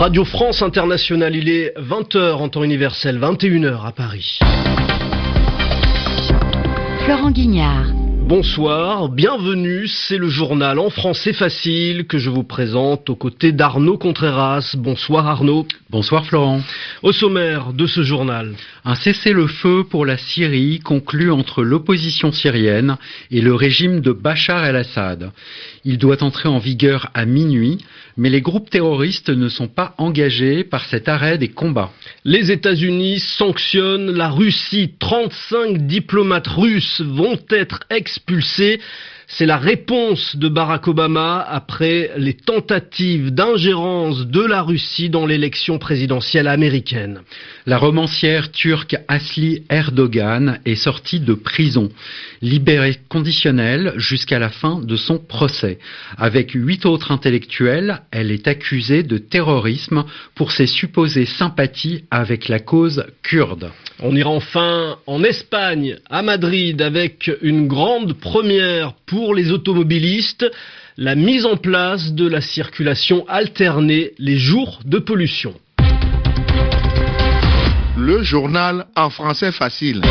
Radio France Internationale, il est 20h en temps universel, 21h à Paris. Florent Guignard. Bonsoir, bienvenue, c'est le journal en français facile que je vous présente aux côtés d'Arnaud Contreras. Bonsoir Arnaud. Bonsoir Florent. Au sommaire de ce journal. Un cessez-le-feu pour la Syrie conclu entre l'opposition syrienne et le régime de Bachar el-Assad. Il doit entrer en vigueur à minuit, mais les groupes terroristes ne sont pas engagés par cet arrêt des combats. Les États-Unis sanctionnent la Russie. 35 diplomates russes vont être expulsés. C'est la réponse de Barack Obama après les tentatives d'ingérence de la Russie dans l'élection présidentielle américaine. La romancière turque Asli Erdogan est sortie de prison, libérée conditionnelle jusqu'à la fin de son procès. Avec huit autres intellectuels, elle est accusée de terrorisme pour ses supposées sympathies avec la cause kurde. On ira enfin en Espagne, à Madrid, avec une grande première pour les automobilistes, la mise en place de la circulation alternée les jours de pollution. Le journal en français facile.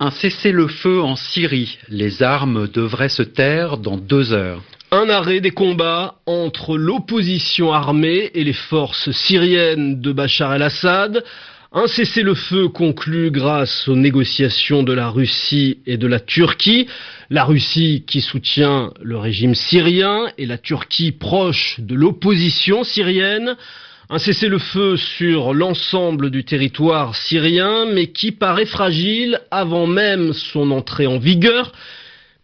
Un cessez-le-feu en Syrie. Les armes devraient se taire dans deux heures. Un arrêt des combats entre l'opposition armée et les forces syriennes de Bachar el-Assad. Un cessez-le-feu conclu grâce aux négociations de la Russie et de la Turquie. La Russie qui soutient le régime syrien et la Turquie proche de l'opposition syrienne. Un cessez-le-feu sur l'ensemble du territoire syrien, mais qui paraît fragile avant même son entrée en vigueur,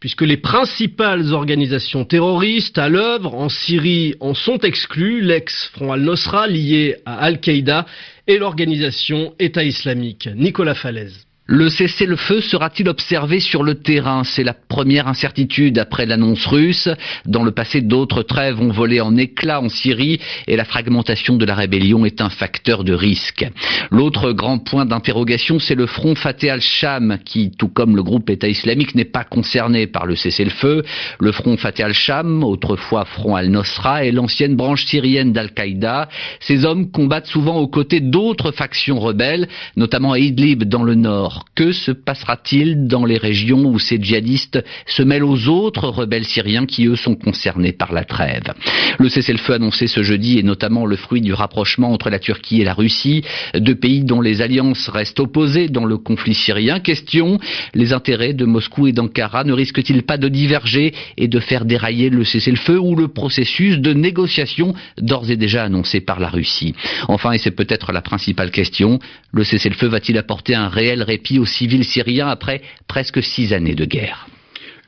puisque les principales organisations terroristes à l'œuvre en Syrie en sont exclues, l'ex-Front al-Nosra lié à Al-Qaïda et l'organisation État islamique. Nicolas Falaise. Le cessez-le-feu sera-t-il observé sur le terrain? C'est la première incertitude après l'annonce russe. Dans le passé, d'autres trêves ont volé en éclats en Syrie et la fragmentation de la rébellion est un facteur de risque. L'autre grand point d'interrogation, c'est le front Fateh al-Sham qui, tout comme le groupe État islamique, n'est pas concerné par le cessez-le-feu. Le front Fateh al-Sham, autrefois front al-Nosra, est l'ancienne branche syrienne d'Al-Qaïda. Ces hommes combattent souvent aux côtés d'autres factions rebelles, notamment à Idlib dans le nord. Que se passera-t-il dans les régions où ces djihadistes se mêlent aux autres rebelles syriens qui, eux, sont concernés par la trêve? Le cessez-le-feu annoncé ce jeudi est notamment le fruit du rapprochement entre la Turquie et la Russie, deux pays dont les alliances restent opposées dans le conflit syrien. Question, les intérêts de Moscou et d'Ankara ne risquent-ils pas de diverger et de faire dérailler le cessez-le-feu ou le processus de négociation d'ores et déjà annoncé par la Russie? Enfin, et c'est peut-être la principale question, le cessez-le-feu va-t-il apporter un réel répit aux civils syriens après presque six années de guerre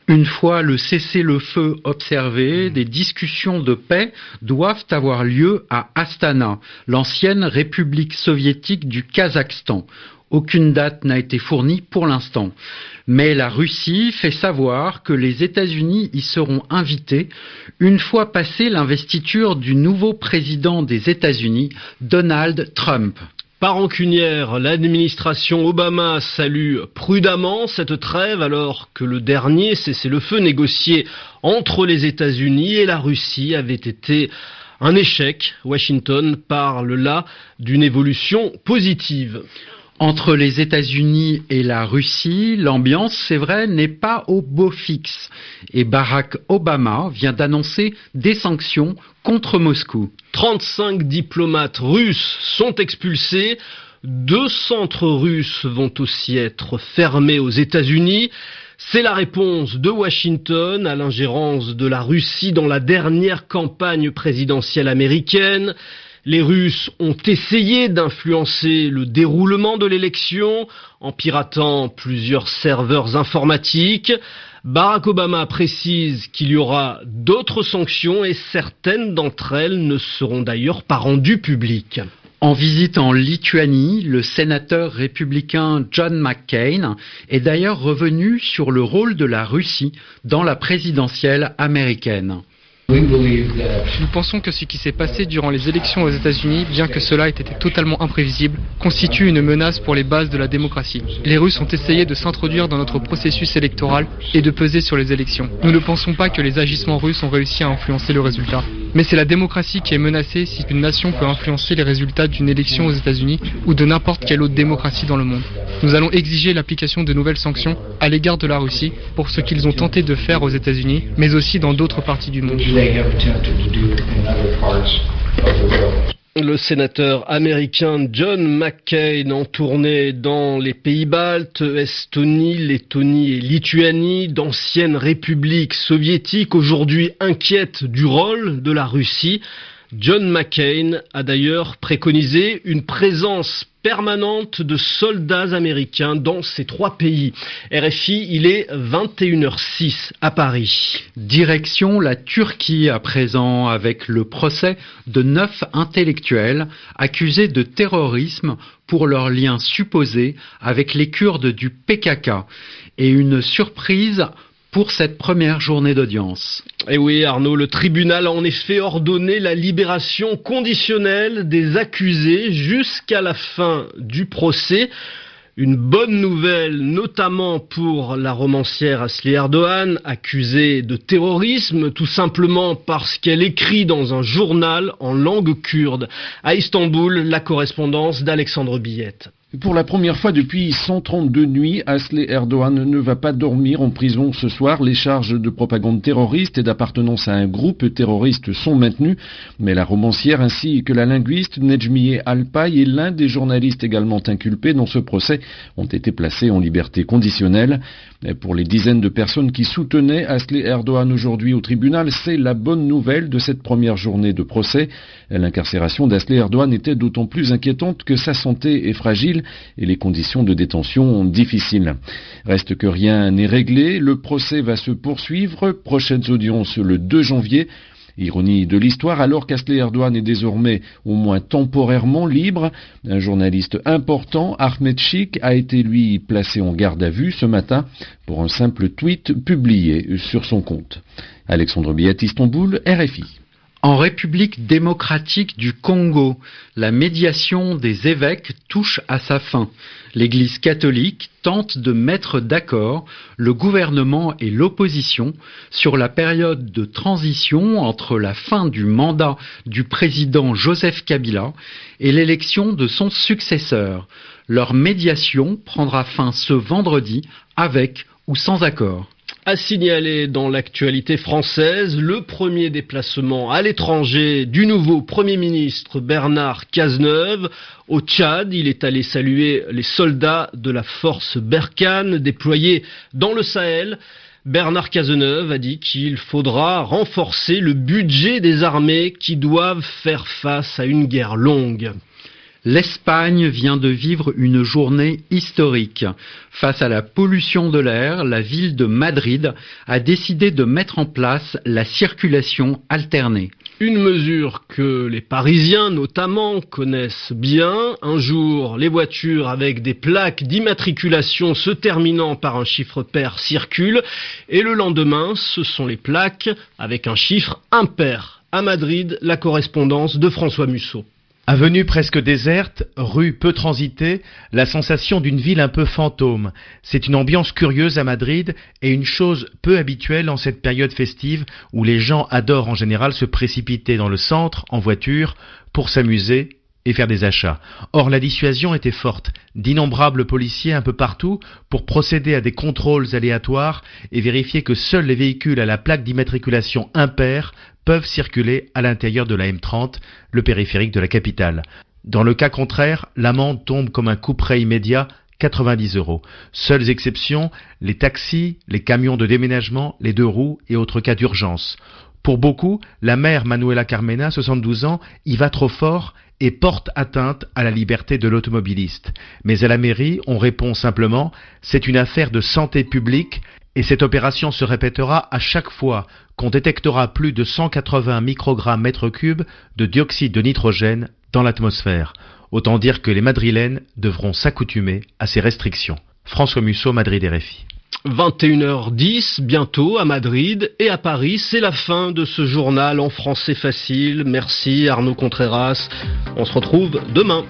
une fois le cessez-le-feu observé, des discussions de paix doivent avoir lieu à Astana, l'ancienne république soviétique du Kazakhstan. Aucune date n'a été fournie pour l'instant. Mais la Russie fait savoir que les États-Unis y seront invités une fois passée l'investiture du nouveau président des États-Unis, Donald Trump. Par rancunière, l'administration Obama salue prudemment cette trêve alors que le dernier cessez-le-feu négocié entre les États-Unis et la Russie avait été un échec. Washington parle là d'une évolution positive. Entre les États-Unis et la Russie, l'ambiance, c'est vrai, n'est pas au beau fixe. Et Barack Obama vient d'annoncer des sanctions contre Moscou. 35 diplomates russes sont expulsés. Deux centres russes vont aussi être fermés aux États-Unis. C'est la réponse de Washington à l'ingérence de la Russie dans la dernière campagne présidentielle américaine. Les Russes ont essayé d'influencer le déroulement de l'élection en piratant plusieurs serveurs informatiques. Barack Obama précise qu'il y aura d'autres sanctions et certaines d'entre elles ne seront d'ailleurs pas rendues publiques. En visite en Lituanie, le sénateur républicain John McCain est d'ailleurs revenu sur le rôle de la Russie dans la présidentielle américaine. Nous pensons que ce qui s'est passé durant les élections aux États-Unis, bien que cela ait été totalement imprévisible, constitue une menace pour les bases de la démocratie. Les Russes ont essayé de s'introduire dans notre processus électoral et de peser sur les élections. Nous ne pensons pas que les agissements russes ont réussi à influencer le résultat. Mais c'est la démocratie qui est menacée si une nation peut influencer les résultats d'une élection aux États-Unis ou de n'importe quelle autre démocratie dans le monde. Nous allons exiger l'application de nouvelles sanctions à l'égard de la Russie pour ce qu'ils ont tenté de faire aux États-Unis, mais aussi dans d'autres parties du monde. Le sénateur américain John McCain en tournée dans les pays baltes, Estonie, Lettonie et Lituanie, d'anciennes républiques soviétiques, aujourd'hui inquiètes du rôle de la Russie. John McCain a d'ailleurs préconisé une présence permanente de soldats américains dans ces trois pays. RFI, il est 21h06 à Paris. Direction la Turquie à présent avec le procès de neuf intellectuels accusés de terrorisme pour leurs liens supposés avec les Kurdes du PKK et une surprise pour cette première journée d'audience. Et eh oui, Arnaud, le tribunal a en effet ordonné la libération conditionnelle des accusés jusqu'à la fin du procès. Une bonne nouvelle, notamment pour la romancière Asli Erdogan, accusée de terrorisme, tout simplement parce qu'elle écrit dans un journal en langue kurde. À Istanbul, la correspondance d'Alexandre Billette. Pour la première fois depuis 132 nuits, Asley Erdogan ne va pas dormir en prison ce soir. Les charges de propagande terroriste et d'appartenance à un groupe terroriste sont maintenues, mais la romancière ainsi que la linguiste Nejmiye Alpay et l'un des journalistes également inculpés dans ce procès ont été placés en liberté conditionnelle. Pour les dizaines de personnes qui soutenaient Asley Erdogan aujourd'hui au tribunal, c'est la bonne nouvelle de cette première journée de procès. L'incarcération d'Asley Erdogan était d'autant plus inquiétante que sa santé est fragile et les conditions de détention difficiles. Reste que rien n'est réglé, le procès va se poursuivre, prochaines audiences le 2 janvier. Ironie de l'histoire, alors qu'Asley Erdogan est désormais au moins temporairement libre, un journaliste important, Ahmed Chik, a été lui placé en garde à vue ce matin pour un simple tweet publié sur son compte. Alexandre Biat, Istanbul, RFI. En République démocratique du Congo, la médiation des évêques touche à sa fin. L'Église catholique tente de mettre d'accord le gouvernement et l'opposition sur la période de transition entre la fin du mandat du président Joseph Kabila et l'élection de son successeur. Leur médiation prendra fin ce vendredi avec ou sans accord. À signaler dans l'actualité française le premier déplacement à l'étranger du nouveau Premier ministre Bernard Cazeneuve. Au Tchad, il est allé saluer les soldats de la force Berkane déployés dans le Sahel. Bernard Cazeneuve a dit qu'il faudra renforcer le budget des armées qui doivent faire face à une guerre longue. L'Espagne vient de vivre une journée historique. Face à la pollution de l'air, la ville de Madrid a décidé de mettre en place la circulation alternée. Une mesure que les Parisiens notamment connaissent bien. Un jour, les voitures avec des plaques d'immatriculation se terminant par un chiffre pair circulent et le lendemain, ce sont les plaques avec un chiffre impair. À Madrid, la correspondance de François Musso. Avenue presque déserte, rue peu transitée, la sensation d'une ville un peu fantôme. C'est une ambiance curieuse à Madrid et une chose peu habituelle en cette période festive où les gens adorent en général se précipiter dans le centre en voiture pour s'amuser et faire des achats. Or, la dissuasion était forte. D'innombrables policiers un peu partout pour procéder à des contrôles aléatoires et vérifier que seuls les véhicules à la plaque d'immatriculation impair peuvent circuler à l'intérieur de la M30, le périphérique de la capitale. Dans le cas contraire, l'amende tombe comme un couperet immédiat 90 euros. Seules exceptions, les taxis, les camions de déménagement, les deux roues et autres cas d'urgence. Pour beaucoup, la mère Manuela Carmena, 72 ans, y va trop fort et porte atteinte à la liberté de l'automobiliste. Mais à la mairie, on répond simplement c'est une affaire de santé publique et cette opération se répétera à chaque fois qu'on détectera plus de 180 microgrammes mètre cube de dioxyde de nitrogène dans l'atmosphère. Autant dire que les Madrilènes devront s'accoutumer à ces restrictions. François Musso, Madrid RFI. 21h10 bientôt à Madrid et à Paris. C'est la fin de ce journal en français facile. Merci Arnaud Contreras. On se retrouve demain.